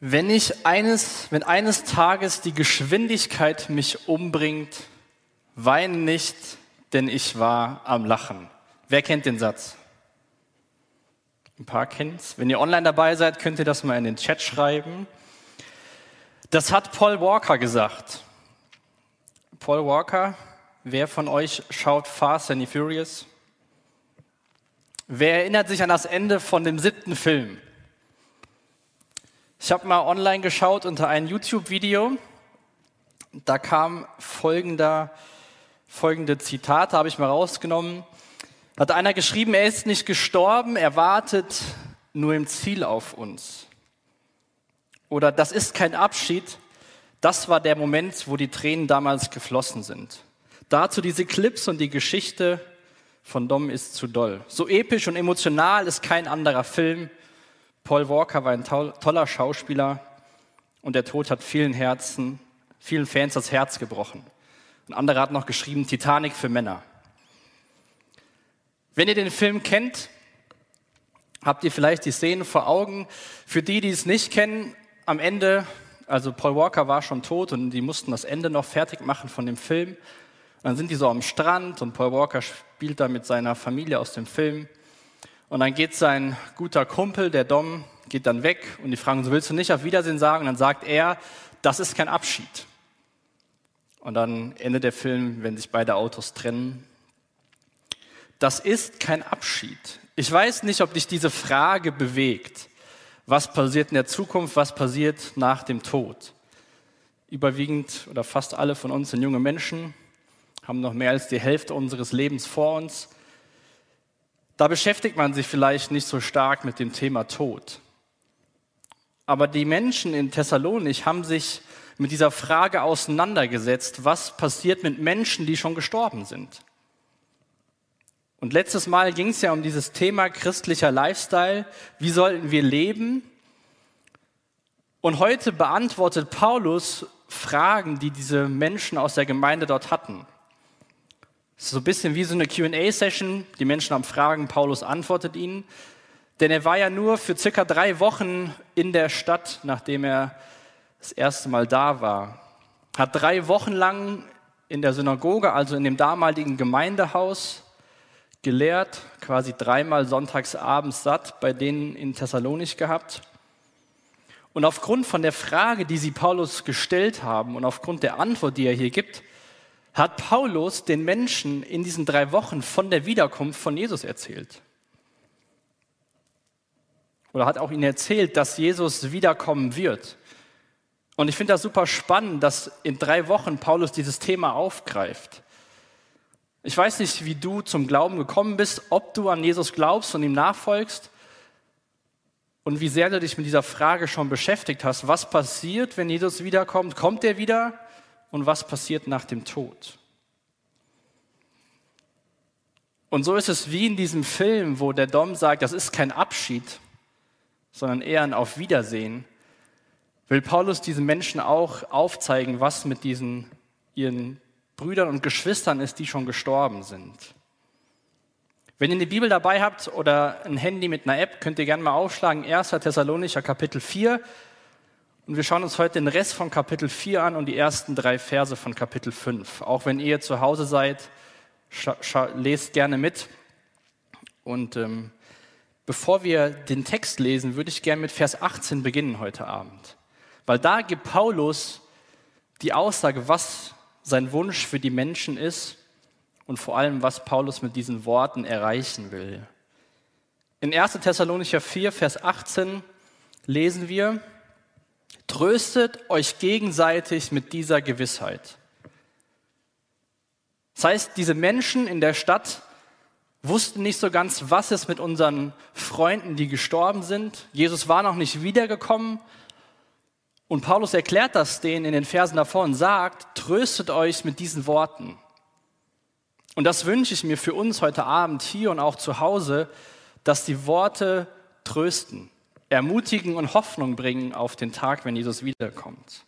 Wenn ich eines, wenn eines Tages die Geschwindigkeit mich umbringt, weine nicht, denn ich war am Lachen. Wer kennt den Satz? Ein paar kennt's. Wenn ihr online dabei seid, könnt ihr das mal in den Chat schreiben. Das hat Paul Walker gesagt. Paul Walker, wer von euch schaut Fast and the Furious? Wer erinnert sich an das Ende von dem siebten Film? Ich habe mal online geschaut unter ein YouTube-Video. Da kam folgender, folgende Zitate, habe ich mal rausgenommen. Hat einer geschrieben, er ist nicht gestorben, er wartet nur im Ziel auf uns. Oder das ist kein Abschied, das war der Moment, wo die Tränen damals geflossen sind. Dazu diese Clips und die Geschichte von Dom ist zu doll. So episch und emotional ist kein anderer Film. Paul Walker war ein toller Schauspieler und der Tod hat vielen Herzen, vielen Fans das Herz gebrochen. Ein anderer hat noch geschrieben, Titanic für Männer. Wenn ihr den Film kennt, habt ihr vielleicht die Szenen vor Augen. Für die, die es nicht kennen, am Ende, also Paul Walker war schon tot und die mussten das Ende noch fertig machen von dem Film. Dann sind die so am Strand und Paul Walker spielt da mit seiner Familie aus dem Film. Und dann geht sein guter Kumpel, der Dom, geht dann weg und die fragen so, willst du nicht auf Wiedersehen sagen? Und dann sagt er, das ist kein Abschied. Und dann endet der Film, wenn sich beide Autos trennen. Das ist kein Abschied. Ich weiß nicht, ob dich diese Frage bewegt. Was passiert in der Zukunft? Was passiert nach dem Tod? Überwiegend oder fast alle von uns sind junge Menschen, haben noch mehr als die Hälfte unseres Lebens vor uns. Da beschäftigt man sich vielleicht nicht so stark mit dem Thema Tod. Aber die Menschen in Thessalonich haben sich mit dieser Frage auseinandergesetzt, was passiert mit Menschen, die schon gestorben sind. Und letztes Mal ging es ja um dieses Thema christlicher Lifestyle. Wie sollten wir leben? Und heute beantwortet Paulus Fragen, die diese Menschen aus der Gemeinde dort hatten. So ein bisschen wie so eine QA-Session. Die Menschen haben Fragen, Paulus antwortet ihnen. Denn er war ja nur für circa drei Wochen in der Stadt, nachdem er das erste Mal da war. Hat drei Wochen lang in der Synagoge, also in dem damaligen Gemeindehaus, gelehrt, quasi dreimal sonntags abends satt bei denen in Thessalonich gehabt. Und aufgrund von der Frage, die sie Paulus gestellt haben und aufgrund der Antwort, die er hier gibt, hat Paulus den Menschen in diesen drei Wochen von der Wiederkunft von Jesus erzählt. Oder hat auch ihnen erzählt, dass Jesus wiederkommen wird. Und ich finde das super spannend, dass in drei Wochen Paulus dieses Thema aufgreift. Ich weiß nicht, wie du zum Glauben gekommen bist, ob du an Jesus glaubst und ihm nachfolgst und wie sehr du dich mit dieser Frage schon beschäftigt hast. Was passiert, wenn Jesus wiederkommt? Kommt er wieder? Und was passiert nach dem Tod. Und so ist es wie in diesem Film, wo der Dom sagt, das ist kein Abschied, sondern eher ein Auf Wiedersehen, will Paulus diesen Menschen auch aufzeigen, was mit diesen ihren Brüdern und Geschwistern ist, die schon gestorben sind. Wenn ihr eine Bibel dabei habt oder ein Handy mit einer App, könnt ihr gerne mal aufschlagen, 1. Thessalonicher Kapitel 4, und wir schauen uns heute den Rest von Kapitel 4 an und die ersten drei Verse von Kapitel 5. Auch wenn ihr zu Hause seid, lest gerne mit. Und ähm, bevor wir den Text lesen, würde ich gerne mit Vers 18 beginnen heute Abend. Weil da gibt Paulus die Aussage, was sein Wunsch für die Menschen ist und vor allem, was Paulus mit diesen Worten erreichen will. In 1. Thessalonicher 4, Vers 18 lesen wir, Tröstet euch gegenseitig mit dieser Gewissheit. Das heißt, diese Menschen in der Stadt wussten nicht so ganz, was ist mit unseren Freunden, die gestorben sind. Jesus war noch nicht wiedergekommen. Und Paulus erklärt das denen in den Versen davor und sagt, tröstet euch mit diesen Worten. Und das wünsche ich mir für uns heute Abend hier und auch zu Hause, dass die Worte trösten ermutigen und Hoffnung bringen auf den Tag, wenn Jesus wiederkommt.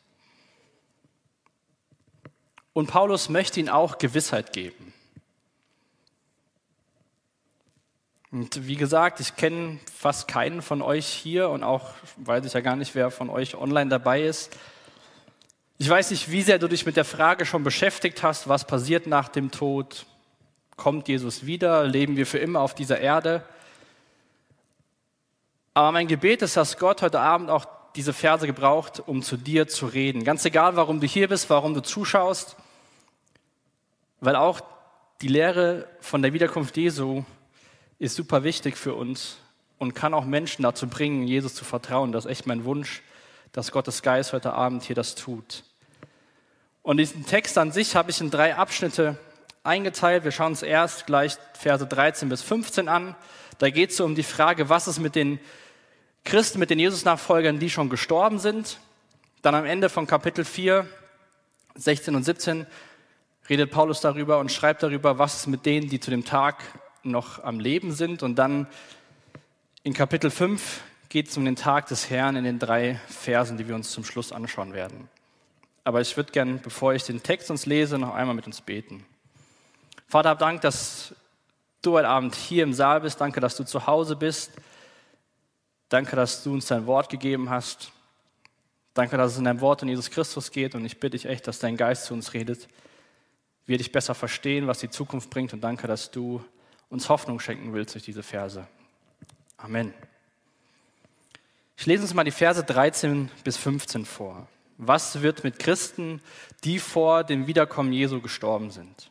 Und Paulus möchte ihnen auch Gewissheit geben. Und wie gesagt, ich kenne fast keinen von euch hier und auch weiß ich ja gar nicht, wer von euch online dabei ist. Ich weiß nicht, wie sehr du dich mit der Frage schon beschäftigt hast, was passiert nach dem Tod? Kommt Jesus wieder? Leben wir für immer auf dieser Erde? Aber mein Gebet ist, dass Gott heute Abend auch diese Verse gebraucht, um zu dir zu reden. Ganz egal, warum du hier bist, warum du zuschaust, weil auch die Lehre von der Wiederkunft Jesu ist super wichtig für uns und kann auch Menschen dazu bringen, Jesus zu vertrauen. Das ist echt mein Wunsch, dass Gottes Geist heute Abend hier das tut. Und diesen Text an sich habe ich in drei Abschnitte eingeteilt. Wir schauen uns erst gleich Verse 13 bis 15 an. Da geht es um die Frage, was ist mit den Christen, mit den Jesus-Nachfolgern, die schon gestorben sind. Dann am Ende von Kapitel 4, 16 und 17 redet Paulus darüber und schreibt darüber, was ist mit denen, die zu dem Tag noch am Leben sind. Und dann in Kapitel 5 geht es um den Tag des Herrn in den drei Versen, die wir uns zum Schluss anschauen werden. Aber ich würde gern, bevor ich den Text uns lese, noch einmal mit uns beten. Vater, hab Dank, dass du heute Abend hier im Saal bist. Danke, dass du zu Hause bist. Danke, dass du uns dein Wort gegeben hast. Danke, dass es in deinem Wort um Jesus Christus geht. Und ich bitte dich echt, dass dein Geist zu uns redet. Wir dich besser verstehen, was die Zukunft bringt. Und danke, dass du uns Hoffnung schenken willst durch diese Verse. Amen. Ich lese uns mal die Verse 13 bis 15 vor. Was wird mit Christen, die vor dem Wiederkommen Jesu gestorben sind?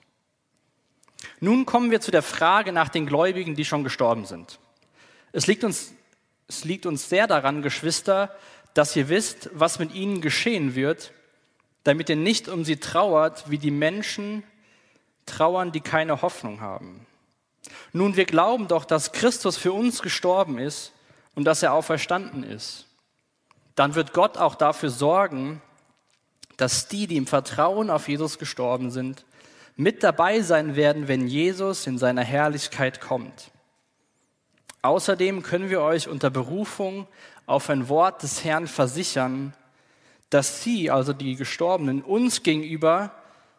Nun kommen wir zu der Frage nach den Gläubigen, die schon gestorben sind. Es liegt uns, es liegt uns sehr daran, Geschwister, dass ihr wisst, was mit ihnen geschehen wird, damit ihr nicht um sie trauert, wie die Menschen trauern, die keine Hoffnung haben. Nun, wir glauben doch, dass Christus für uns gestorben ist und dass er auferstanden ist. Dann wird Gott auch dafür sorgen, dass die, die im Vertrauen auf Jesus gestorben sind, mit dabei sein werden, wenn Jesus in seiner Herrlichkeit kommt. Außerdem können wir euch unter Berufung auf ein Wort des Herrn versichern, dass Sie, also die Gestorbenen, uns gegenüber,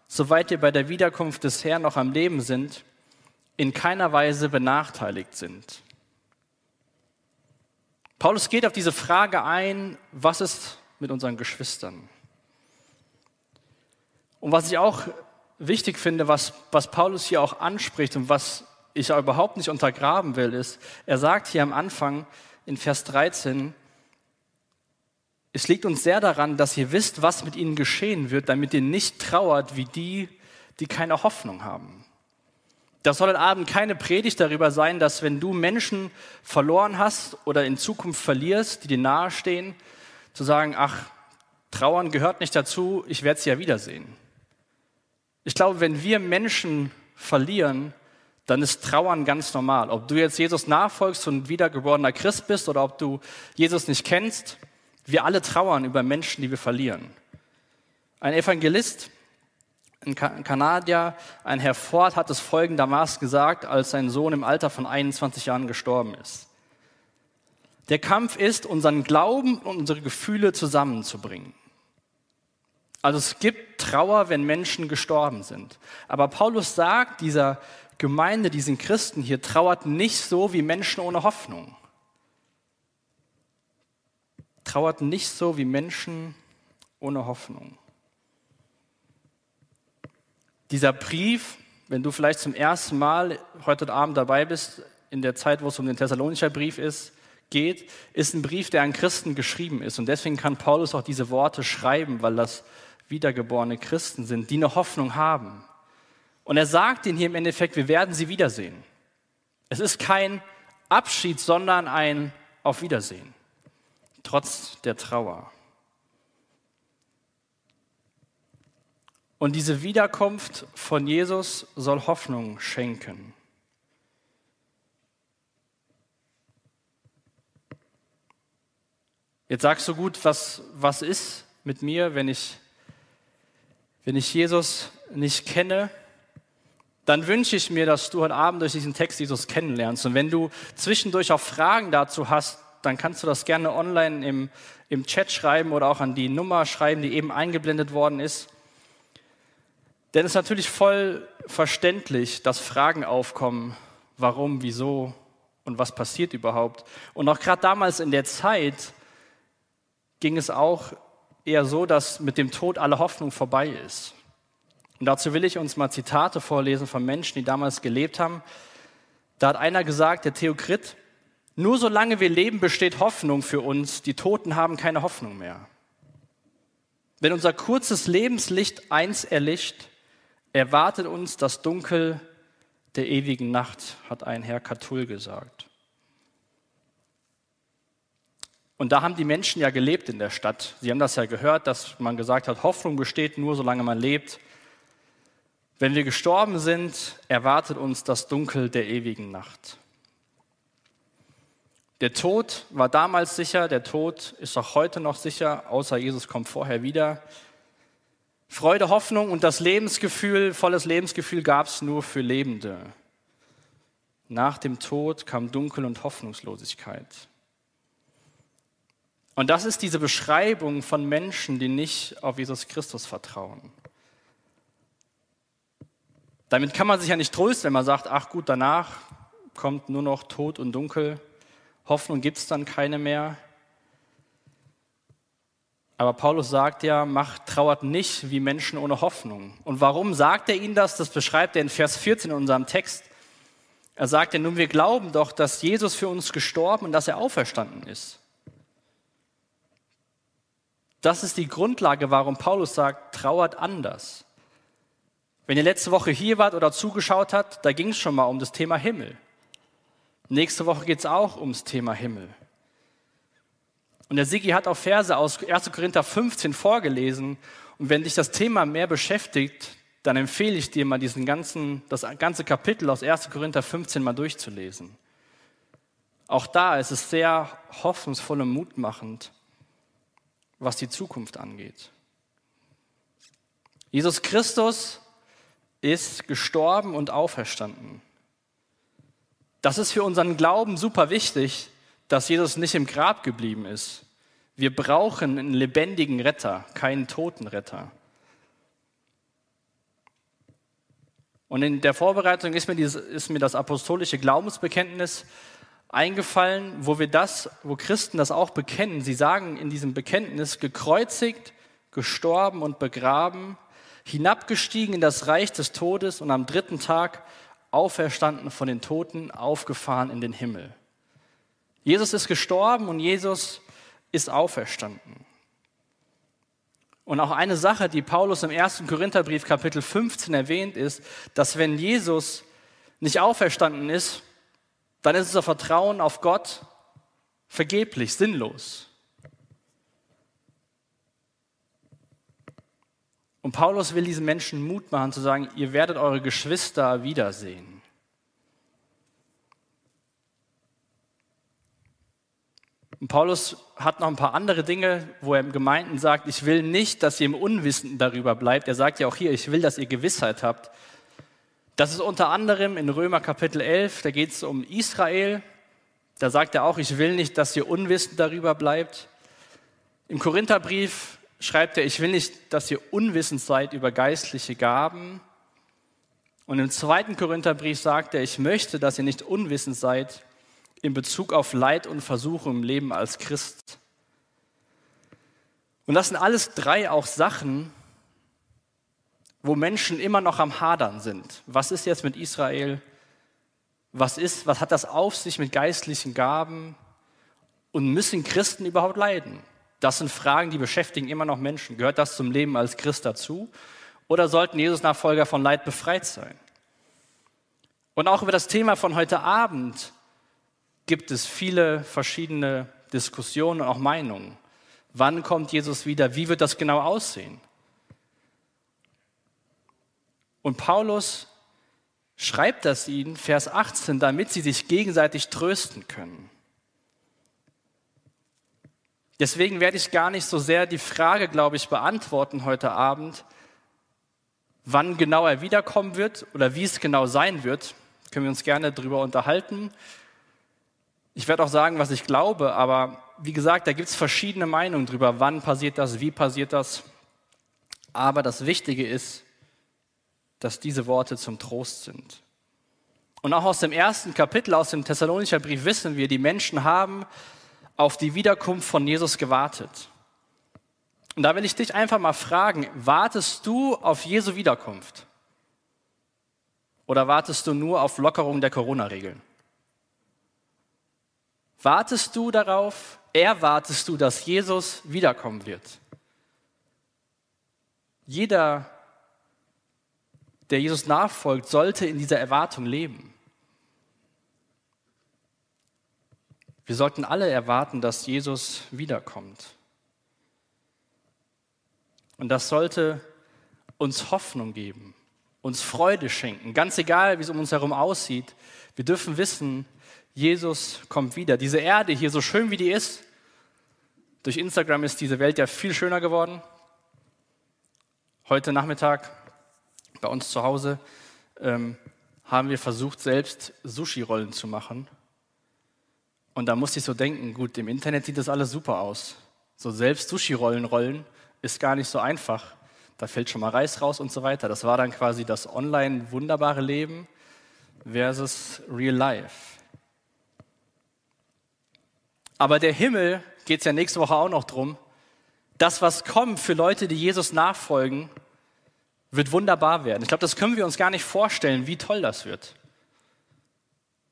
soweit wir bei der Wiederkunft des Herrn noch am Leben sind, in keiner Weise benachteiligt sind. Paulus geht auf diese Frage ein, was ist mit unseren Geschwistern? Und was ich auch wichtig finde, was, was Paulus hier auch anspricht und was ich überhaupt nicht untergraben will, ist, er sagt hier am Anfang in Vers 13, es liegt uns sehr daran, dass ihr wisst, was mit ihnen geschehen wird, damit ihr nicht trauert wie die, die keine Hoffnung haben. Das soll heute Abend keine Predigt darüber sein, dass wenn du Menschen verloren hast oder in Zukunft verlierst, die dir nahestehen, zu sagen, ach, Trauern gehört nicht dazu, ich werde sie ja wiedersehen. Ich glaube, wenn wir Menschen verlieren, dann ist Trauern ganz normal. Ob du jetzt Jesus nachfolgst und wiedergeborener Christ bist oder ob du Jesus nicht kennst, wir alle trauern über Menschen, die wir verlieren. Ein Evangelist ein Kanadier, ein Herr Ford, hat es folgendermaßen gesagt, als sein Sohn im Alter von 21 Jahren gestorben ist. Der Kampf ist, unseren Glauben und unsere Gefühle zusammenzubringen. Also es gibt Trauer, wenn Menschen gestorben sind. Aber Paulus sagt dieser Gemeinde, diesen Christen hier, trauert nicht so wie Menschen ohne Hoffnung. Trauert nicht so wie Menschen ohne Hoffnung. Dieser Brief, wenn du vielleicht zum ersten Mal heute Abend dabei bist, in der Zeit, wo es um den Thessalonischer Brief ist, geht, ist ein Brief, der an Christen geschrieben ist. Und deswegen kann Paulus auch diese Worte schreiben, weil das wiedergeborene Christen sind, die eine Hoffnung haben. Und er sagt ihnen hier im Endeffekt, wir werden sie wiedersehen. Es ist kein Abschied, sondern ein Auf Wiedersehen, trotz der Trauer. Und diese Wiederkunft von Jesus soll Hoffnung schenken. Jetzt sagst du gut, was, was ist mit mir, wenn ich, wenn ich Jesus nicht kenne? Dann wünsche ich mir, dass du heute Abend durch diesen Text Jesus kennenlernst. Und wenn du zwischendurch auch Fragen dazu hast, dann kannst du das gerne online im, im Chat schreiben oder auch an die Nummer schreiben, die eben eingeblendet worden ist. Denn es ist natürlich voll verständlich, dass Fragen aufkommen, warum, wieso und was passiert überhaupt. Und auch gerade damals in der Zeit ging es auch eher so, dass mit dem Tod alle Hoffnung vorbei ist. Und dazu will ich uns mal Zitate vorlesen von Menschen, die damals gelebt haben. Da hat einer gesagt, der Theokrit, nur solange wir leben, besteht Hoffnung für uns. Die Toten haben keine Hoffnung mehr. Wenn unser kurzes Lebenslicht eins erlischt, erwartet uns das Dunkel der ewigen Nacht, hat ein Herr Catull gesagt. Und da haben die Menschen ja gelebt in der Stadt. Sie haben das ja gehört, dass man gesagt hat, Hoffnung besteht nur, solange man lebt. Wenn wir gestorben sind, erwartet uns das Dunkel der ewigen Nacht. Der Tod war damals sicher, der Tod ist auch heute noch sicher, außer Jesus kommt vorher wieder. Freude, Hoffnung und das Lebensgefühl, volles Lebensgefühl gab es nur für Lebende. Nach dem Tod kam Dunkel und Hoffnungslosigkeit. Und das ist diese Beschreibung von Menschen, die nicht auf Jesus Christus vertrauen. Damit kann man sich ja nicht trösten, wenn man sagt, ach gut, danach kommt nur noch Tod und Dunkel, Hoffnung gibt es dann keine mehr. Aber Paulus sagt ja, macht, trauert nicht wie Menschen ohne Hoffnung. Und warum sagt er ihnen das? Das beschreibt er in Vers 14 in unserem Text. Er sagt ja, nun wir glauben doch, dass Jesus für uns gestorben und dass er auferstanden ist. Das ist die Grundlage, warum Paulus sagt, trauert anders. Wenn ihr letzte Woche hier wart oder zugeschaut habt, da ging es schon mal um das Thema Himmel. Nächste Woche geht es auch ums Thema Himmel. Und der Sigi hat auch Verse aus 1. Korinther 15 vorgelesen. Und wenn dich das Thema mehr beschäftigt, dann empfehle ich dir mal diesen ganzen, das ganze Kapitel aus 1. Korinther 15 mal durchzulesen. Auch da ist es sehr hoffnungsvoll und mutmachend was die Zukunft angeht. Jesus Christus ist gestorben und auferstanden. Das ist für unseren Glauben super wichtig, dass Jesus nicht im Grab geblieben ist. Wir brauchen einen lebendigen Retter, keinen toten Retter. Und in der Vorbereitung ist mir, dieses, ist mir das apostolische Glaubensbekenntnis eingefallen, wo wir das, wo Christen das auch bekennen. Sie sagen in diesem Bekenntnis, gekreuzigt, gestorben und begraben, hinabgestiegen in das Reich des Todes und am dritten Tag auferstanden von den Toten, aufgefahren in den Himmel. Jesus ist gestorben und Jesus ist auferstanden. Und auch eine Sache, die Paulus im ersten Korintherbrief Kapitel 15 erwähnt, ist, dass wenn Jesus nicht auferstanden ist, dann ist unser Vertrauen auf Gott vergeblich, sinnlos. Und Paulus will diesen Menschen Mut machen zu sagen, ihr werdet eure Geschwister wiedersehen. Und Paulus hat noch ein paar andere Dinge, wo er im Gemeinden sagt, ich will nicht, dass ihr im Unwissenden darüber bleibt. Er sagt ja auch hier, ich will, dass ihr Gewissheit habt. Das ist unter anderem in Römer Kapitel 11, da geht es um Israel. Da sagt er auch, ich will nicht, dass ihr unwissend darüber bleibt. Im Korintherbrief schreibt er, ich will nicht, dass ihr unwissend seid über geistliche Gaben. Und im zweiten Korintherbrief sagt er, ich möchte, dass ihr nicht unwissend seid in Bezug auf Leid und Versuchung im Leben als Christ. Und das sind alles drei auch Sachen, wo Menschen immer noch am Hadern sind. Was ist jetzt mit Israel? Was ist, was hat das auf sich mit geistlichen Gaben? Und müssen Christen überhaupt leiden? Das sind Fragen, die beschäftigen immer noch Menschen. Gehört das zum Leben als Christ dazu? Oder sollten Jesus-Nachfolger von Leid befreit sein? Und auch über das Thema von heute Abend gibt es viele verschiedene Diskussionen und auch Meinungen. Wann kommt Jesus wieder? Wie wird das genau aussehen? Und Paulus schreibt das ihnen, Vers 18, damit sie sich gegenseitig trösten können. Deswegen werde ich gar nicht so sehr die Frage, glaube ich, beantworten heute Abend, wann genau er wiederkommen wird oder wie es genau sein wird. Können wir uns gerne darüber unterhalten. Ich werde auch sagen, was ich glaube, aber wie gesagt, da gibt es verschiedene Meinungen darüber, wann passiert das, wie passiert das. Aber das Wichtige ist, dass diese Worte zum Trost sind. Und auch aus dem ersten Kapitel, aus dem Thessalonicher Brief wissen wir, die Menschen haben auf die Wiederkunft von Jesus gewartet. Und da will ich dich einfach mal fragen, wartest du auf Jesu Wiederkunft? Oder wartest du nur auf Lockerung der Corona-Regeln? Wartest du darauf, erwartest du, dass Jesus wiederkommen wird? Jeder, der Jesus nachfolgt, sollte in dieser Erwartung leben. Wir sollten alle erwarten, dass Jesus wiederkommt. Und das sollte uns Hoffnung geben, uns Freude schenken, ganz egal, wie es um uns herum aussieht. Wir dürfen wissen, Jesus kommt wieder. Diese Erde hier, so schön wie die ist, durch Instagram ist diese Welt ja viel schöner geworden. Heute Nachmittag bei uns zu Hause ähm, haben wir versucht, selbst Sushi-Rollen zu machen. Und da musste ich so denken, gut, im Internet sieht das alles super aus. So selbst Sushi-Rollen rollen ist gar nicht so einfach. Da fällt schon mal Reis raus und so weiter. Das war dann quasi das online wunderbare Leben versus Real Life. Aber der Himmel geht es ja nächste Woche auch noch drum. Das, was kommt für Leute, die Jesus nachfolgen, wird wunderbar werden. Ich glaube, das können wir uns gar nicht vorstellen, wie toll das wird.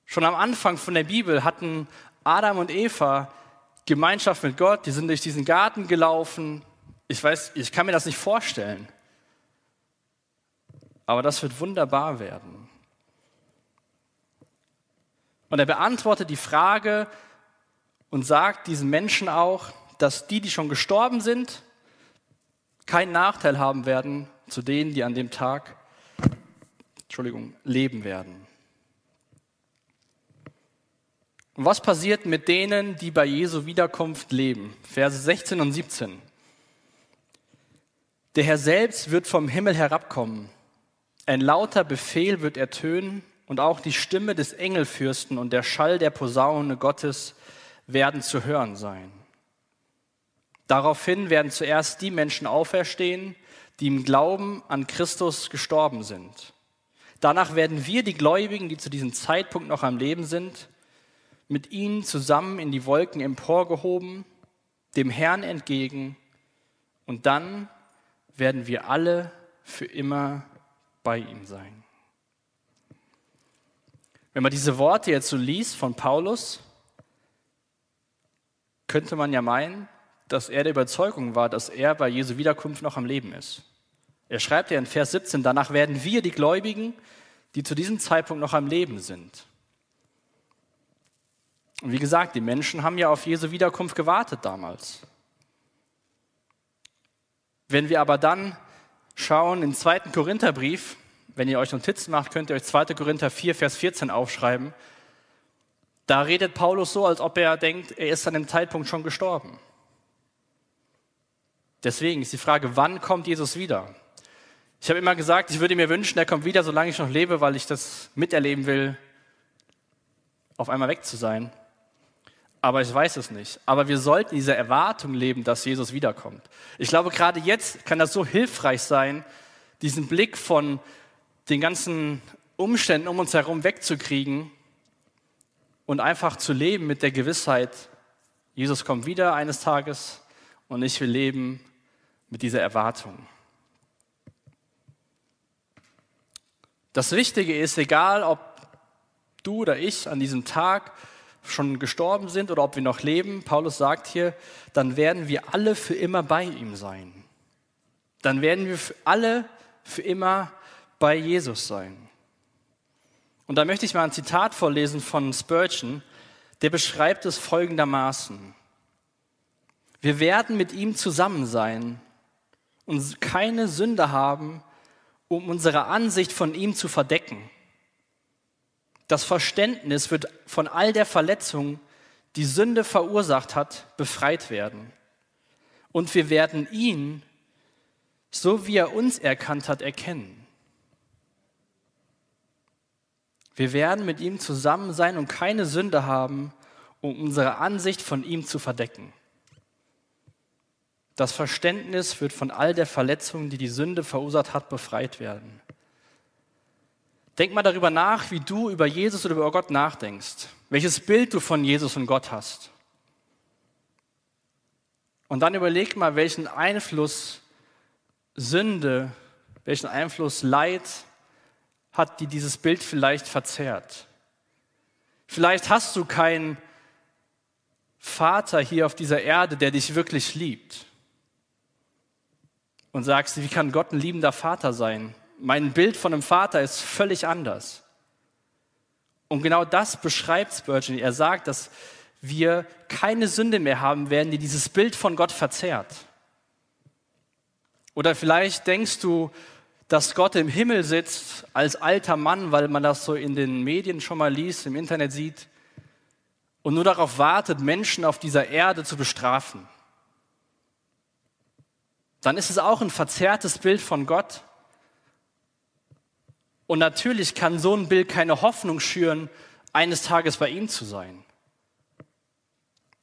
Schon am Anfang von der Bibel hatten Adam und Eva Gemeinschaft mit Gott, die sind durch diesen Garten gelaufen, ich weiß, ich kann mir das nicht vorstellen. Aber das wird wunderbar werden. Und er beantwortet die Frage und sagt diesen Menschen auch, dass die, die schon gestorben sind, keinen Nachteil haben werden zu denen, die an dem Tag, Entschuldigung, leben werden. Und was passiert mit denen, die bei Jesu Wiederkunft leben? Verse 16 und 17. Der Herr selbst wird vom Himmel herabkommen. Ein lauter Befehl wird ertönen und auch die Stimme des Engelfürsten und der Schall der Posaune Gottes werden zu hören sein. Daraufhin werden zuerst die Menschen auferstehen, die im Glauben an Christus gestorben sind. Danach werden wir, die Gläubigen, die zu diesem Zeitpunkt noch am Leben sind, mit ihnen zusammen in die Wolken emporgehoben, dem Herrn entgegen, und dann werden wir alle für immer bei ihm sein. Wenn man diese Worte jetzt so liest von Paulus, könnte man ja meinen, dass er der Überzeugung war, dass er bei Jesu Wiederkunft noch am Leben ist. Er schreibt ja in Vers 17, danach werden wir, die Gläubigen, die zu diesem Zeitpunkt noch am Leben sind. Und wie gesagt, die Menschen haben ja auf Jesu Wiederkunft gewartet damals. Wenn wir aber dann schauen im zweiten Korintherbrief, wenn ihr euch Notizen macht, könnt ihr euch 2. Korinther 4, Vers 14 aufschreiben. Da redet Paulus so, als ob er denkt, er ist an dem Zeitpunkt schon gestorben. Deswegen ist die Frage, wann kommt Jesus wieder? Ich habe immer gesagt, ich würde mir wünschen, er kommt wieder, solange ich noch lebe, weil ich das miterleben will, auf einmal weg zu sein aber ich weiß es nicht. Aber wir sollten diese Erwartung leben, dass Jesus wiederkommt. Ich glaube, gerade jetzt kann das so hilfreich sein, diesen Blick von den ganzen Umständen um uns herum wegzukriegen und einfach zu leben mit der Gewissheit, Jesus kommt wieder eines Tages und ich will leben mit dieser Erwartung. Das Wichtige ist, egal ob du oder ich an diesem Tag schon gestorben sind oder ob wir noch leben, Paulus sagt hier, dann werden wir alle für immer bei ihm sein. Dann werden wir alle für immer bei Jesus sein. Und da möchte ich mal ein Zitat vorlesen von Spurgeon, der beschreibt es folgendermaßen. Wir werden mit ihm zusammen sein und keine Sünde haben, um unsere Ansicht von ihm zu verdecken. Das Verständnis wird von all der Verletzung, die Sünde verursacht hat, befreit werden. Und wir werden ihn, so wie er uns erkannt hat, erkennen. Wir werden mit ihm zusammen sein und keine Sünde haben, um unsere Ansicht von ihm zu verdecken. Das Verständnis wird von all der Verletzung, die die Sünde verursacht hat, befreit werden. Denk mal darüber nach, wie du über Jesus oder über Gott nachdenkst. Welches Bild du von Jesus und Gott hast. Und dann überleg mal, welchen Einfluss Sünde, welchen Einfluss Leid hat, die dieses Bild vielleicht verzerrt. Vielleicht hast du keinen Vater hier auf dieser Erde, der dich wirklich liebt. Und sagst, wie kann Gott ein liebender Vater sein? Mein Bild von einem Vater ist völlig anders. Und genau das beschreibt Spurgeon. Er sagt, dass wir keine Sünde mehr haben werden, die dieses Bild von Gott verzerrt. Oder vielleicht denkst du, dass Gott im Himmel sitzt als alter Mann, weil man das so in den Medien schon mal liest, im Internet sieht, und nur darauf wartet, Menschen auf dieser Erde zu bestrafen. Dann ist es auch ein verzerrtes Bild von Gott. Und natürlich kann so ein Bild keine Hoffnung schüren, eines Tages bei ihm zu sein.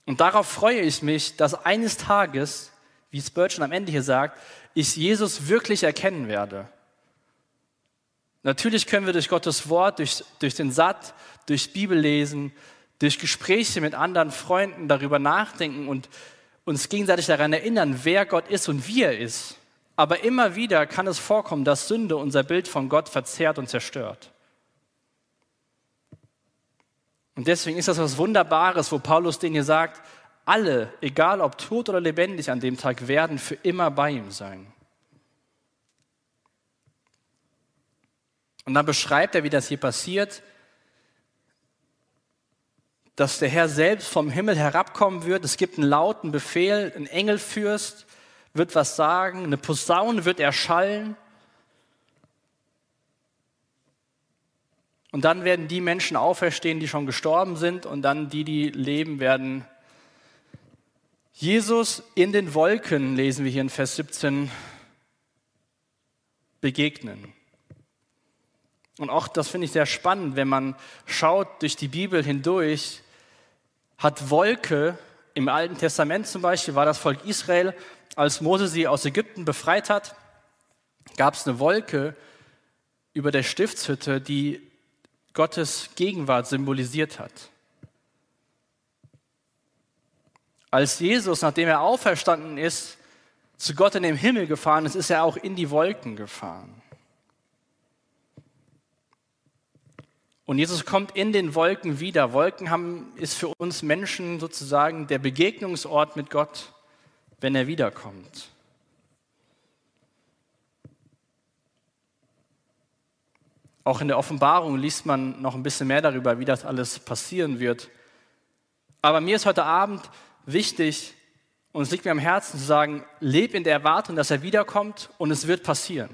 Und darauf freue ich mich, dass eines Tages, wie Spurgeon am Ende hier sagt, ich Jesus wirklich erkennen werde. Natürlich können wir durch Gottes Wort, durch, durch den Satt, durch Bibellesen, durch Gespräche mit anderen Freunden darüber nachdenken und uns gegenseitig daran erinnern, wer Gott ist und wie er ist. Aber immer wieder kann es vorkommen, dass Sünde unser Bild von Gott verzerrt und zerstört. Und deswegen ist das was Wunderbares, wo Paulus den hier sagt, alle, egal ob tot oder lebendig an dem Tag, werden für immer bei ihm sein. Und dann beschreibt er, wie das hier passiert, dass der Herr selbst vom Himmel herabkommen wird. Es gibt einen lauten Befehl, ein Engelfürst wird was sagen, eine Posaune wird erschallen. Und dann werden die Menschen auferstehen, die schon gestorben sind, und dann die, die leben, werden Jesus in den Wolken, lesen wir hier in Vers 17, begegnen. Und auch das finde ich sehr spannend, wenn man schaut durch die Bibel hindurch, hat Wolke im Alten Testament zum Beispiel, war das Volk Israel, als Mose sie aus Ägypten befreit hat, gab es eine Wolke über der Stiftshütte, die Gottes Gegenwart symbolisiert hat. Als Jesus, nachdem er auferstanden ist, zu Gott in den Himmel gefahren ist, ist er auch in die Wolken gefahren. Und Jesus kommt in den Wolken wieder. Wolken haben, ist für uns Menschen sozusagen der Begegnungsort mit Gott, wenn er wiederkommt. Auch in der Offenbarung liest man noch ein bisschen mehr darüber, wie das alles passieren wird. Aber mir ist heute Abend wichtig, und es liegt mir am Herzen zu sagen, leb in der Erwartung, dass er wiederkommt und es wird passieren.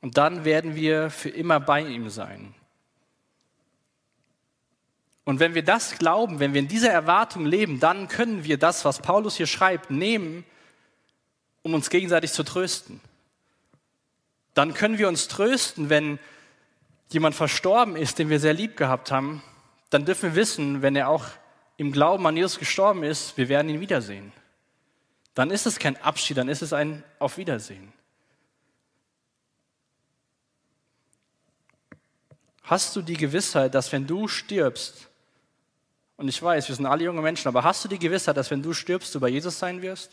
Und dann werden wir für immer bei ihm sein. Und wenn wir das glauben, wenn wir in dieser Erwartung leben, dann können wir das, was Paulus hier schreibt, nehmen, um uns gegenseitig zu trösten. Dann können wir uns trösten, wenn jemand verstorben ist, den wir sehr lieb gehabt haben, dann dürfen wir wissen, wenn er auch im Glauben an Jesus gestorben ist, wir werden ihn wiedersehen. Dann ist es kein Abschied, dann ist es ein Auf Wiedersehen. Hast du die Gewissheit, dass wenn du stirbst, und ich weiß, wir sind alle junge Menschen, aber hast du die Gewissheit, dass wenn du stirbst, du bei Jesus sein wirst?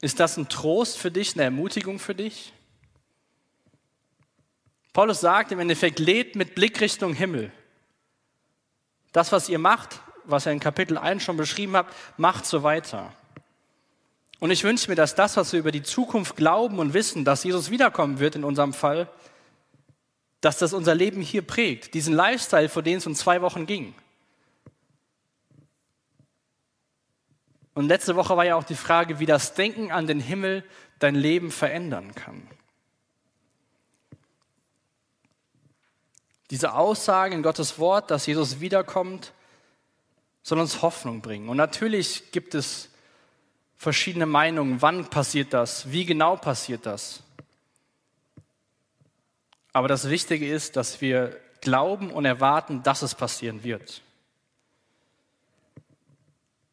Ist das ein Trost für dich, eine Ermutigung für dich? Paulus sagt im Endeffekt, lebt mit Blickrichtung Himmel. Das, was ihr macht, was er in Kapitel 1 schon beschrieben habt, macht so weiter. Und ich wünsche mir, dass das, was wir über die Zukunft glauben und wissen, dass Jesus wiederkommen wird in unserem Fall, dass das unser Leben hier prägt, diesen Lifestyle, vor dem es uns zwei Wochen ging. Und letzte Woche war ja auch die Frage, wie das Denken an den Himmel dein Leben verändern kann. Diese Aussage in Gottes Wort, dass Jesus wiederkommt, soll uns Hoffnung bringen. Und natürlich gibt es verschiedene Meinungen, wann passiert das, wie genau passiert das. Aber das Wichtige ist, dass wir glauben und erwarten, dass es passieren wird.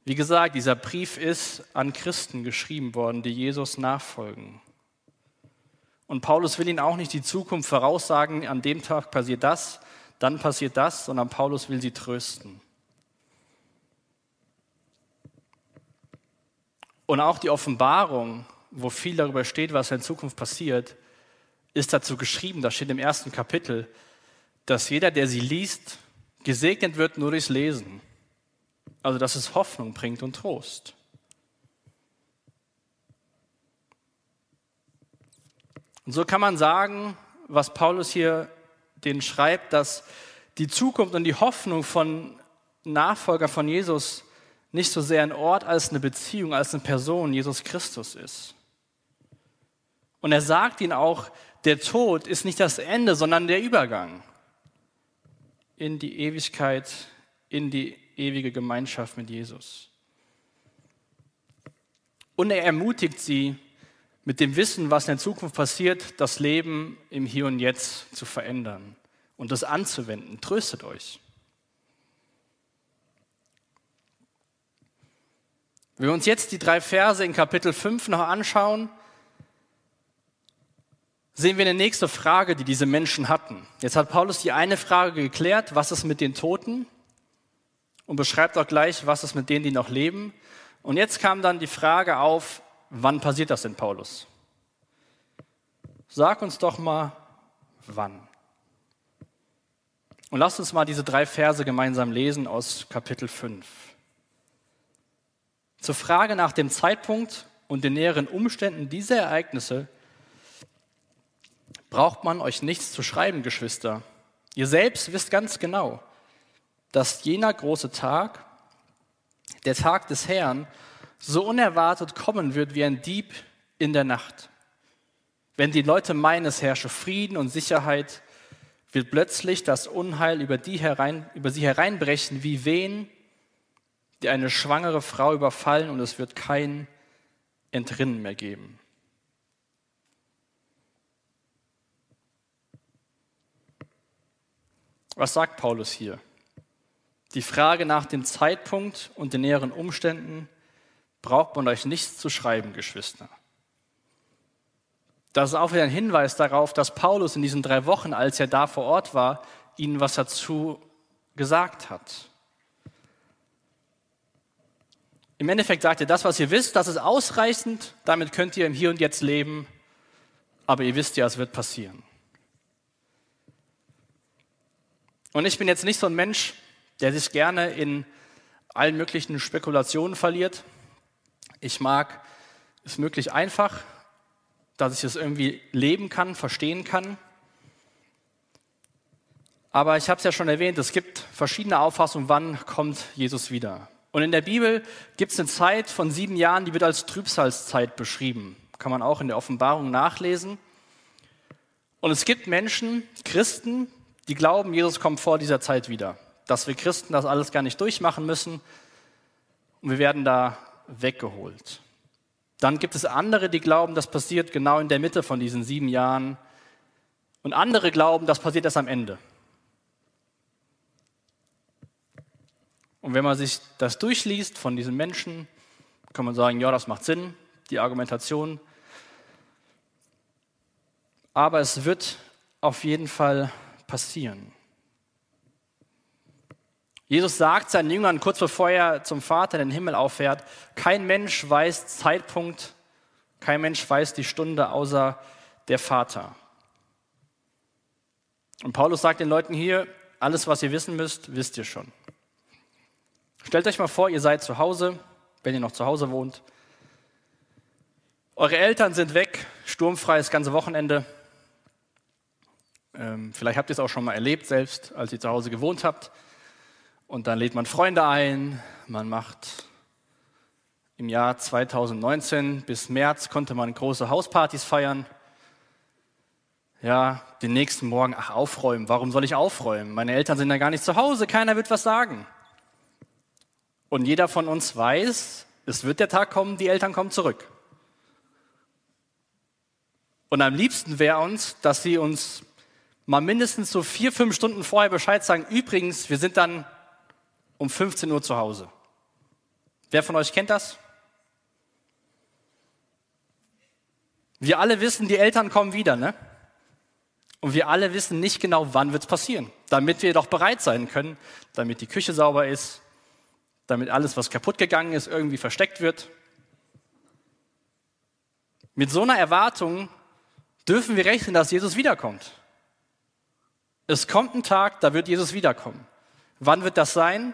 Wie gesagt, dieser Brief ist an Christen geschrieben worden, die Jesus nachfolgen. Und Paulus will ihnen auch nicht die Zukunft voraussagen, an dem Tag passiert das, dann passiert das, sondern Paulus will sie trösten. Und auch die Offenbarung, wo viel darüber steht, was in Zukunft passiert, ist dazu geschrieben, das steht im ersten Kapitel, dass jeder, der sie liest, gesegnet wird nur durchs Lesen. Also dass es Hoffnung bringt und Trost. Und so kann man sagen, was Paulus hier den schreibt, dass die Zukunft und die Hoffnung von Nachfolger von Jesus nicht so sehr ein Ort als eine Beziehung, als eine Person, Jesus Christus ist. Und er sagt ihnen auch, der Tod ist nicht das Ende, sondern der Übergang in die Ewigkeit, in die ewige Gemeinschaft mit Jesus. Und er ermutigt sie, mit dem Wissen, was in der Zukunft passiert, das Leben im Hier und Jetzt zu verändern und das anzuwenden. Tröstet euch. Wenn wir uns jetzt die drei Verse in Kapitel 5 noch anschauen, sehen wir eine nächste Frage, die diese Menschen hatten. Jetzt hat Paulus die eine Frage geklärt, was ist mit den Toten? Und beschreibt auch gleich, was ist mit denen, die noch leben. Und jetzt kam dann die Frage auf, wann passiert das denn, Paulus? Sag uns doch mal, wann. Und lasst uns mal diese drei Verse gemeinsam lesen aus Kapitel 5. Zur Frage nach dem Zeitpunkt und den näheren Umständen dieser Ereignisse braucht man euch nichts zu schreiben, Geschwister. Ihr selbst wisst ganz genau, dass jener große Tag, der Tag des Herrn, so unerwartet kommen wird wie ein Dieb in der Nacht. Wenn die Leute meinen, es herrsche Frieden und Sicherheit, wird plötzlich das Unheil über, die herein, über sie hereinbrechen wie Wehen, die eine schwangere Frau überfallen und es wird kein Entrinnen mehr geben. Was sagt Paulus hier? Die Frage nach dem Zeitpunkt und den näheren Umständen braucht man euch nichts zu schreiben, Geschwister. Das ist auch wieder ein Hinweis darauf, dass Paulus in diesen drei Wochen, als er da vor Ort war, ihnen was dazu gesagt hat. Im Endeffekt sagt er, das, was ihr wisst, das ist ausreichend, damit könnt ihr im Hier und Jetzt leben, aber ihr wisst ja, es wird passieren. Und ich bin jetzt nicht so ein Mensch, der sich gerne in allen möglichen Spekulationen verliert. Ich mag es möglich einfach, dass ich es irgendwie leben kann, verstehen kann. Aber ich habe es ja schon erwähnt, es gibt verschiedene Auffassungen, wann kommt Jesus wieder. Und in der Bibel gibt es eine Zeit von sieben Jahren, die wird als Trübsalzeit beschrieben. Kann man auch in der Offenbarung nachlesen. Und es gibt Menschen, Christen, die glauben, Jesus kommt vor dieser Zeit wieder. Dass wir Christen das alles gar nicht durchmachen müssen und wir werden da weggeholt. Dann gibt es andere, die glauben, das passiert genau in der Mitte von diesen sieben Jahren. Und andere glauben, das passiert erst am Ende. Und wenn man sich das durchliest von diesen Menschen, kann man sagen, ja, das macht Sinn, die Argumentation. Aber es wird auf jeden Fall passieren. Jesus sagt seinen Jüngern kurz bevor er zum Vater in den Himmel auffährt, kein Mensch weiß Zeitpunkt, kein Mensch weiß die Stunde außer der Vater. Und Paulus sagt den Leuten hier, alles, was ihr wissen müsst, wisst ihr schon. Stellt euch mal vor, ihr seid zu Hause, wenn ihr noch zu Hause wohnt. Eure Eltern sind weg, sturmfrei das ganze Wochenende. Ähm, vielleicht habt ihr es auch schon mal erlebt, selbst als ihr zu Hause gewohnt habt. Und dann lädt man Freunde ein, man macht im Jahr 2019 bis März konnte man große Hauspartys feiern. Ja, den nächsten Morgen, ach, aufräumen. Warum soll ich aufräumen? Meine Eltern sind ja gar nicht zu Hause, keiner wird was sagen. Und jeder von uns weiß, es wird der Tag kommen, die Eltern kommen zurück. Und am liebsten wäre uns, dass sie uns mal mindestens so vier, fünf Stunden vorher Bescheid sagen, übrigens, wir sind dann um 15 Uhr zu Hause. Wer von euch kennt das? Wir alle wissen, die Eltern kommen wieder, ne? Und wir alle wissen nicht genau, wann wird es passieren, damit wir doch bereit sein können, damit die Küche sauber ist, damit alles, was kaputt gegangen ist, irgendwie versteckt wird. Mit so einer Erwartung dürfen wir rechnen, dass Jesus wiederkommt. Es kommt ein Tag, da wird Jesus wiederkommen. Wann wird das sein?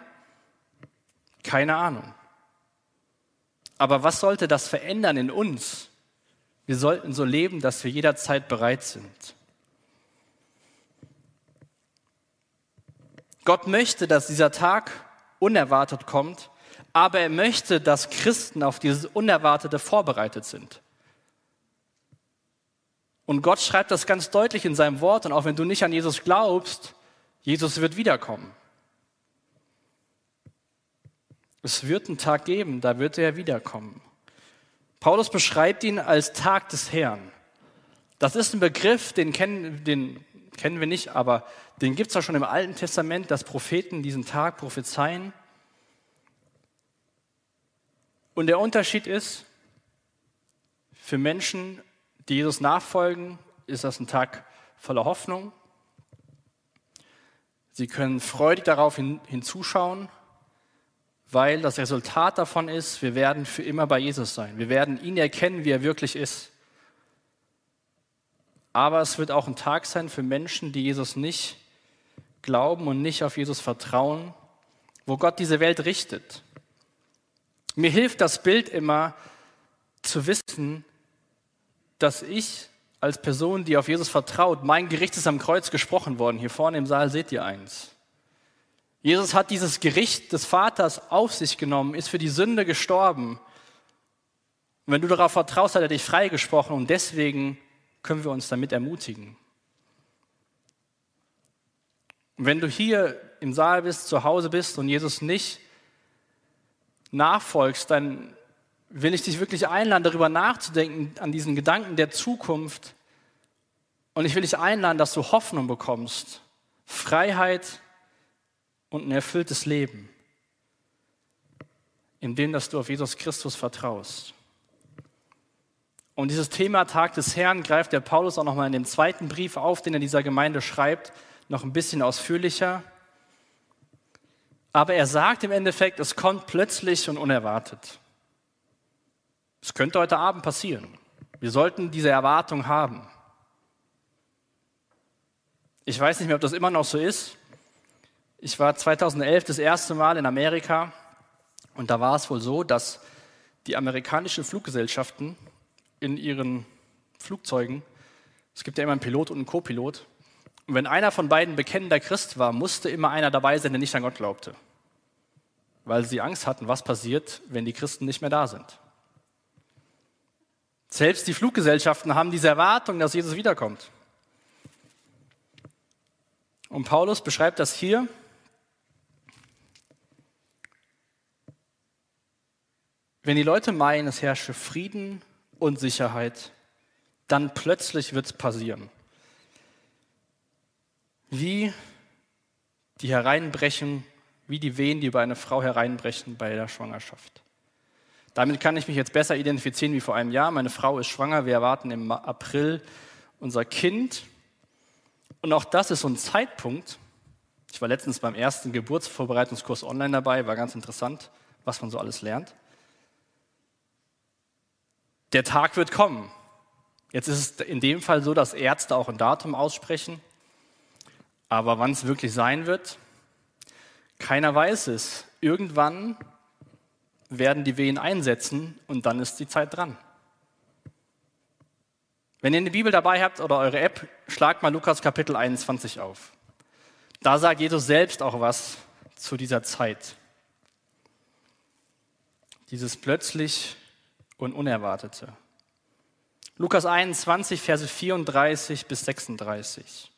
Keine Ahnung. Aber was sollte das verändern in uns? Wir sollten so leben, dass wir jederzeit bereit sind. Gott möchte, dass dieser Tag unerwartet kommt, aber er möchte, dass Christen auf dieses Unerwartete vorbereitet sind. Und Gott schreibt das ganz deutlich in seinem Wort, und auch wenn du nicht an Jesus glaubst, Jesus wird wiederkommen. Es wird einen Tag geben, da wird er wiederkommen. Paulus beschreibt ihn als Tag des Herrn. Das ist ein Begriff, den kennen, den kennen wir nicht, aber den gibt es ja schon im Alten Testament, dass Propheten diesen Tag prophezeien. Und der Unterschied ist, für Menschen, die Jesus nachfolgen, ist das ein Tag voller Hoffnung. Sie können freudig darauf hin, hinzuschauen weil das Resultat davon ist, wir werden für immer bei Jesus sein. Wir werden ihn erkennen, wie er wirklich ist. Aber es wird auch ein Tag sein für Menschen, die Jesus nicht glauben und nicht auf Jesus vertrauen, wo Gott diese Welt richtet. Mir hilft das Bild immer zu wissen, dass ich als Person, die auf Jesus vertraut, mein Gericht ist am Kreuz gesprochen worden. Hier vorne im Saal seht ihr eins. Jesus hat dieses Gericht des Vaters auf sich genommen, ist für die Sünde gestorben. Und wenn du darauf vertraust, hat er dich freigesprochen und deswegen können wir uns damit ermutigen. Und wenn du hier im Saal bist, zu Hause bist und Jesus nicht nachfolgst, dann will ich dich wirklich einladen, darüber nachzudenken, an diesen Gedanken der Zukunft. Und ich will dich einladen, dass du Hoffnung bekommst, Freiheit und ein erfülltes Leben, in dem, dass du auf Jesus Christus vertraust. Und dieses Thema Tag des Herrn greift der Paulus auch nochmal in dem zweiten Brief auf, den er dieser Gemeinde schreibt, noch ein bisschen ausführlicher. Aber er sagt im Endeffekt, es kommt plötzlich und unerwartet. Es könnte heute Abend passieren. Wir sollten diese Erwartung haben. Ich weiß nicht mehr, ob das immer noch so ist, ich war 2011 das erste Mal in Amerika und da war es wohl so, dass die amerikanischen Fluggesellschaften in ihren Flugzeugen, es gibt ja immer einen Pilot und einen Co-Pilot, und wenn einer von beiden bekennender Christ war, musste immer einer dabei sein, der nicht an Gott glaubte, weil sie Angst hatten, was passiert, wenn die Christen nicht mehr da sind. Selbst die Fluggesellschaften haben diese Erwartung, dass Jesus wiederkommt. Und Paulus beschreibt das hier Wenn die Leute meinen, es herrsche Frieden und Sicherheit, dann plötzlich wird es passieren. Wie die hereinbrechen, wie die Wehen, die über eine Frau hereinbrechen bei der Schwangerschaft. Damit kann ich mich jetzt besser identifizieren wie vor einem Jahr. Meine Frau ist schwanger, wir erwarten im April unser Kind. Und auch das ist so ein Zeitpunkt. Ich war letztens beim ersten Geburtsvorbereitungskurs online dabei, war ganz interessant, was man so alles lernt der Tag wird kommen. Jetzt ist es in dem Fall so, dass Ärzte auch ein Datum aussprechen. Aber wann es wirklich sein wird, keiner weiß es. Irgendwann werden die Wehen einsetzen und dann ist die Zeit dran. Wenn ihr eine Bibel dabei habt oder eure App, schlagt mal Lukas Kapitel 21 auf. Da sagt Jesus selbst auch was zu dieser Zeit. Dieses plötzlich und Unerwartete. Lukas 21, Verse 34 bis 36.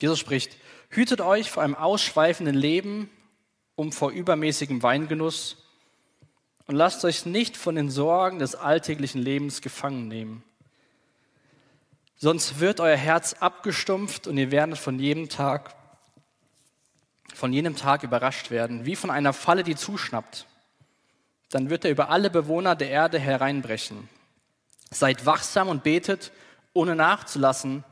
Jesus spricht, hütet euch vor einem ausschweifenden Leben, um vor übermäßigem Weingenuss und lasst euch nicht von den Sorgen des alltäglichen Lebens gefangen nehmen. Sonst wird euer Herz abgestumpft und ihr werdet von jedem Tag von jenem Tag überrascht werden, wie von einer Falle, die zuschnappt. Dann wird er über alle Bewohner der Erde hereinbrechen. Seid wachsam und betet, ohne nachzulassen,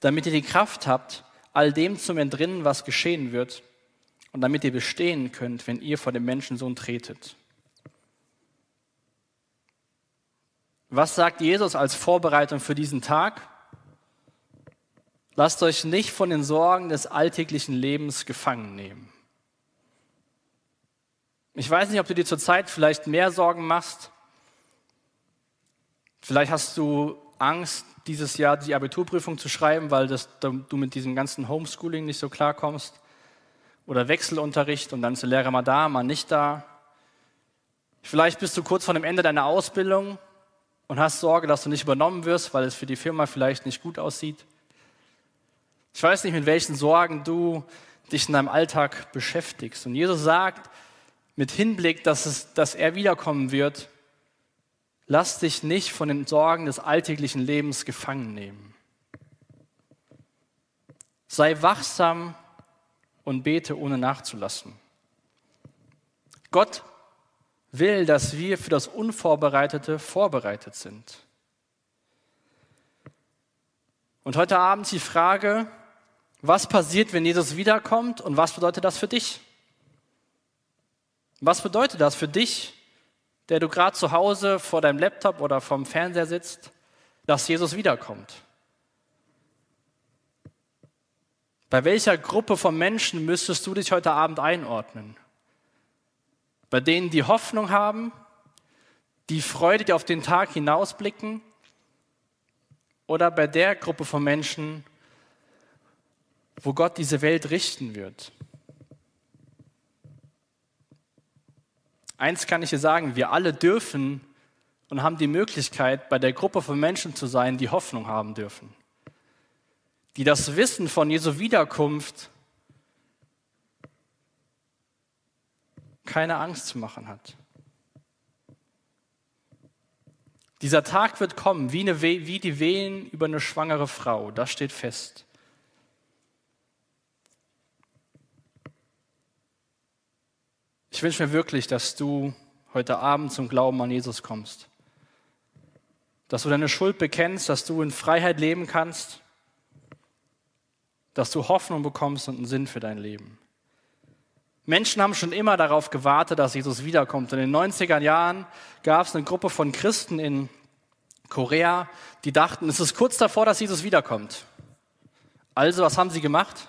damit ihr die Kraft habt, all dem zu entrinnen, was geschehen wird, und damit ihr bestehen könnt, wenn ihr vor dem Menschensohn tretet. Was sagt Jesus als Vorbereitung für diesen Tag? Lasst euch nicht von den Sorgen des alltäglichen Lebens gefangen nehmen. Ich weiß nicht, ob du dir zurzeit vielleicht mehr Sorgen machst. Vielleicht hast du Angst, dieses Jahr die Abiturprüfung zu schreiben, weil das, du mit diesem ganzen Homeschooling nicht so klarkommst. Oder Wechselunterricht und dann ist der Lehrer mal da, mal nicht da. Vielleicht bist du kurz vor dem Ende deiner Ausbildung und hast Sorge, dass du nicht übernommen wirst, weil es für die Firma vielleicht nicht gut aussieht. Ich weiß nicht, mit welchen Sorgen du dich in deinem Alltag beschäftigst. Und Jesus sagt, mit Hinblick, dass, es, dass er wiederkommen wird, lass dich nicht von den Sorgen des alltäglichen Lebens gefangen nehmen. Sei wachsam und bete ohne nachzulassen. Gott will, dass wir für das Unvorbereitete vorbereitet sind. Und heute Abend die Frage, was passiert, wenn Jesus wiederkommt und was bedeutet das für dich? Was bedeutet das für dich, der du gerade zu Hause vor deinem Laptop oder vom Fernseher sitzt, dass Jesus wiederkommt? Bei welcher Gruppe von Menschen müsstest du dich heute Abend einordnen? Bei denen, die Hoffnung haben, die Freude, die auf den Tag hinausblicken? Oder bei der Gruppe von Menschen, wo Gott diese Welt richten wird. Eins kann ich dir sagen, wir alle dürfen und haben die Möglichkeit, bei der Gruppe von Menschen zu sein, die Hoffnung haben dürfen, die das Wissen von Jesu Wiederkunft keine Angst zu machen hat. Dieser Tag wird kommen, wie, eine, wie die Wehen über eine schwangere Frau, das steht fest. Ich wünsche mir wirklich, dass du heute Abend zum Glauben an Jesus kommst. Dass du deine Schuld bekennst, dass du in Freiheit leben kannst, dass du Hoffnung bekommst und einen Sinn für dein Leben. Menschen haben schon immer darauf gewartet, dass Jesus wiederkommt. In den 90er Jahren gab es eine Gruppe von Christen in Korea, die dachten, es ist kurz davor, dass Jesus wiederkommt. Also, was haben sie gemacht?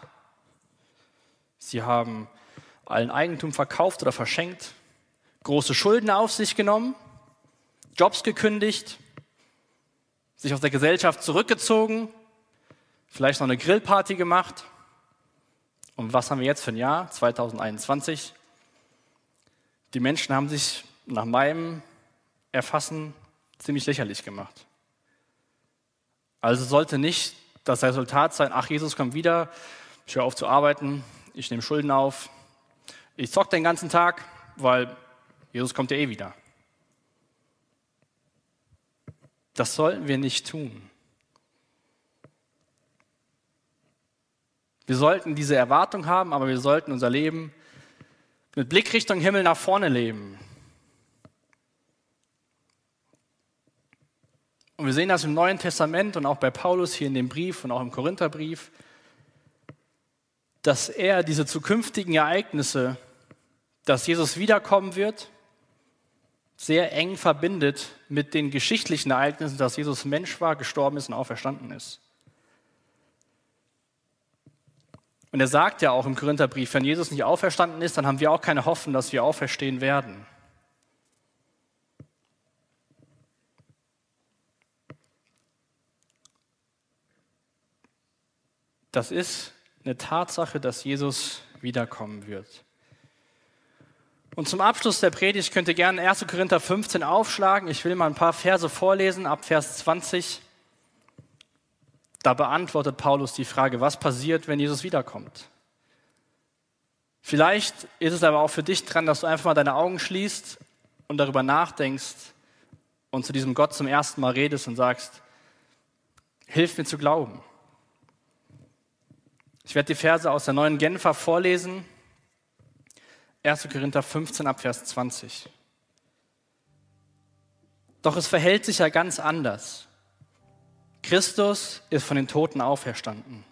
Sie haben allen Eigentum verkauft oder verschenkt, große Schulden auf sich genommen, Jobs gekündigt, sich aus der Gesellschaft zurückgezogen, vielleicht noch eine Grillparty gemacht. Und was haben wir jetzt für ein Jahr? 2021. Die Menschen haben sich nach meinem Erfassen ziemlich lächerlich gemacht. Also sollte nicht das Resultat sein, ach, Jesus kommt wieder, ich höre auf zu arbeiten, ich nehme Schulden auf, ich zock den ganzen Tag, weil Jesus kommt ja eh wieder. Das sollten wir nicht tun. Wir sollten diese Erwartung haben, aber wir sollten unser Leben mit Blick Richtung Himmel nach vorne leben. Und wir sehen das im Neuen Testament und auch bei Paulus hier in dem Brief und auch im Korintherbrief, dass er diese zukünftigen Ereignisse dass Jesus wiederkommen wird, sehr eng verbindet mit den geschichtlichen Ereignissen, dass Jesus Mensch war, gestorben ist und auferstanden ist. Und er sagt ja auch im Korintherbrief, wenn Jesus nicht auferstanden ist, dann haben wir auch keine Hoffnung, dass wir auferstehen werden. Das ist eine Tatsache, dass Jesus wiederkommen wird. Und zum Abschluss der Predigt könnt ihr gerne 1. Korinther 15 aufschlagen. Ich will mal ein paar Verse vorlesen, ab Vers 20. Da beantwortet Paulus die Frage, was passiert, wenn Jesus wiederkommt. Vielleicht ist es aber auch für dich dran, dass du einfach mal deine Augen schließt und darüber nachdenkst und zu diesem Gott zum ersten Mal redest und sagst, hilf mir zu glauben. Ich werde die Verse aus der neuen Genfer vorlesen 1. Korinther 15 ab Vers 20. Doch es verhält sich ja ganz anders. Christus ist von den Toten auferstanden.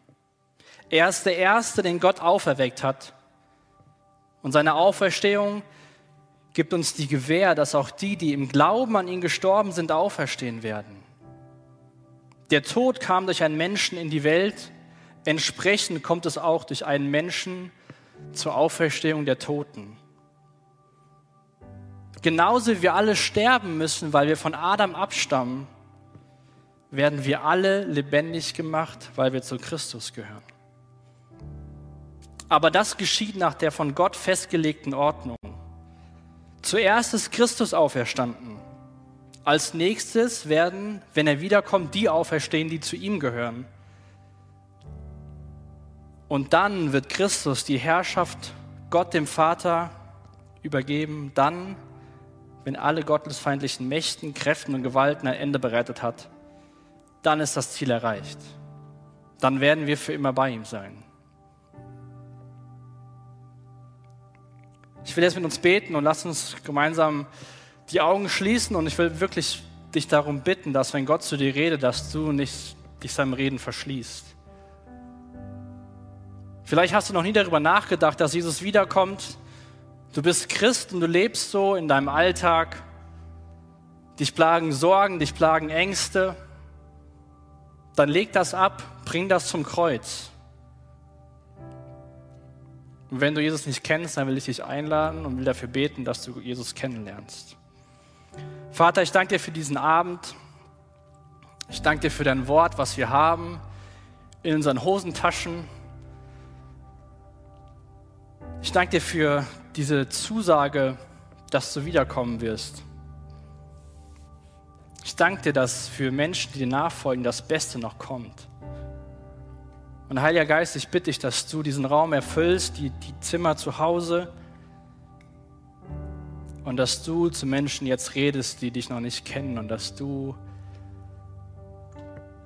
Er ist der Erste, den Gott auferweckt hat. Und seine Auferstehung gibt uns die Gewähr, dass auch die, die im Glauben an ihn gestorben sind, auferstehen werden. Der Tod kam durch einen Menschen in die Welt, entsprechend kommt es auch durch einen Menschen zur Auferstehung der Toten. Genauso wie wir alle sterben müssen, weil wir von Adam abstammen, werden wir alle lebendig gemacht, weil wir zu Christus gehören. Aber das geschieht nach der von Gott festgelegten Ordnung. Zuerst ist Christus auferstanden. Als nächstes werden, wenn er wiederkommt, die auferstehen, die zu ihm gehören. Und dann wird Christus die Herrschaft Gott dem Vater übergeben, dann, wenn alle gottesfeindlichen Mächten, Kräften und Gewalten ein Ende bereitet hat, dann ist das Ziel erreicht. Dann werden wir für immer bei ihm sein. Ich will jetzt mit uns beten und lass uns gemeinsam die Augen schließen und ich will wirklich dich darum bitten, dass wenn Gott zu dir redet, dass du nicht dich seinem Reden verschließt. Vielleicht hast du noch nie darüber nachgedacht, dass Jesus wiederkommt. Du bist Christ und du lebst so in deinem Alltag. Dich plagen Sorgen, dich plagen Ängste. Dann leg das ab, bring das zum Kreuz. Und wenn du Jesus nicht kennst, dann will ich dich einladen und will dafür beten, dass du Jesus kennenlernst. Vater, ich danke dir für diesen Abend. Ich danke dir für dein Wort, was wir haben in unseren Hosentaschen. Ich danke dir für diese Zusage, dass du wiederkommen wirst. Ich danke dir, dass für Menschen, die dir nachfolgen, das Beste noch kommt. Und Heiliger Geist, ich bitte dich, dass du diesen Raum erfüllst, die, die Zimmer zu Hause, und dass du zu Menschen jetzt redest, die dich noch nicht kennen, und dass du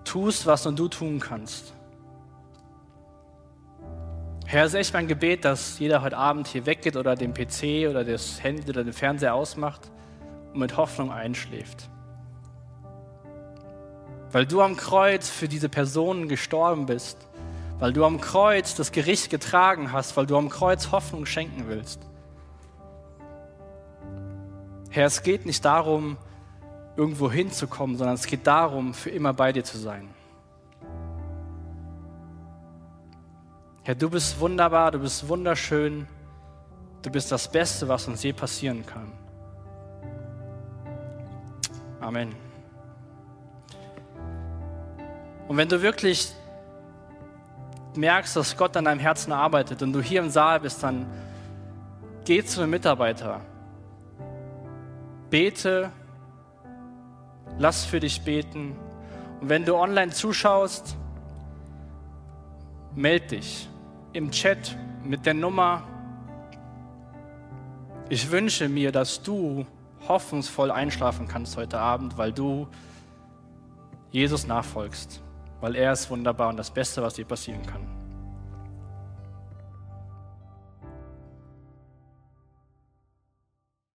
tust, was nur du tun kannst. Herr, es ist echt mein Gebet, dass jeder heute Abend hier weggeht oder den PC oder das Handy oder den Fernseher ausmacht und mit Hoffnung einschläft. Weil du am Kreuz für diese Personen gestorben bist weil du am Kreuz das Gericht getragen hast, weil du am Kreuz Hoffnung schenken willst. Herr, es geht nicht darum, irgendwo hinzukommen, sondern es geht darum, für immer bei dir zu sein. Herr, du bist wunderbar, du bist wunderschön, du bist das Beste, was uns je passieren kann. Amen. Und wenn du wirklich merkst, dass Gott an deinem Herzen arbeitet und du hier im Saal bist, dann geh zu einem Mitarbeiter. Bete, lass für dich beten. Und wenn du online zuschaust, meld dich im Chat mit der Nummer. Ich wünsche mir, dass du hoffnungsvoll einschlafen kannst heute Abend, weil du Jesus nachfolgst weil er ist wunderbar und das Beste, was dir passieren kann.